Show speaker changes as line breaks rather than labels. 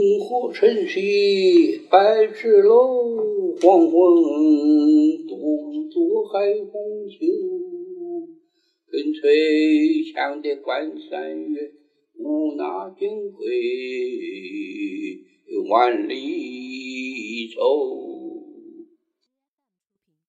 烽火晨曦百尺楼黄昏独坐海风秋更吹墙笛关山月无那金归万里愁